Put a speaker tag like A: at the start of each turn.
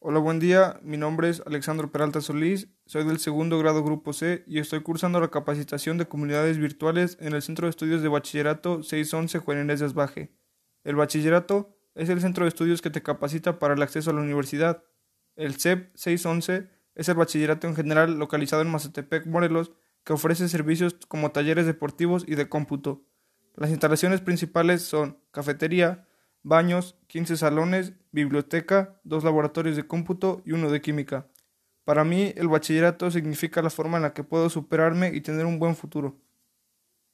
A: Hola, buen día. Mi nombre es Alexandro Peralta Solís. Soy del segundo grado Grupo C y estoy cursando la capacitación de comunidades virtuales en el Centro de Estudios de Bachillerato 611 Juan Inés de Asbaje. El bachillerato es el centro de estudios que te capacita para el acceso a la universidad. El CEP 611 es el bachillerato en general localizado en Mazatepec, Morelos, que ofrece servicios como talleres deportivos y de cómputo. Las instalaciones principales son cafetería, baños, 15 salones, biblioteca, dos laboratorios de cómputo y uno de química. Para mí, el bachillerato significa la forma en la que puedo superarme y tener un buen futuro.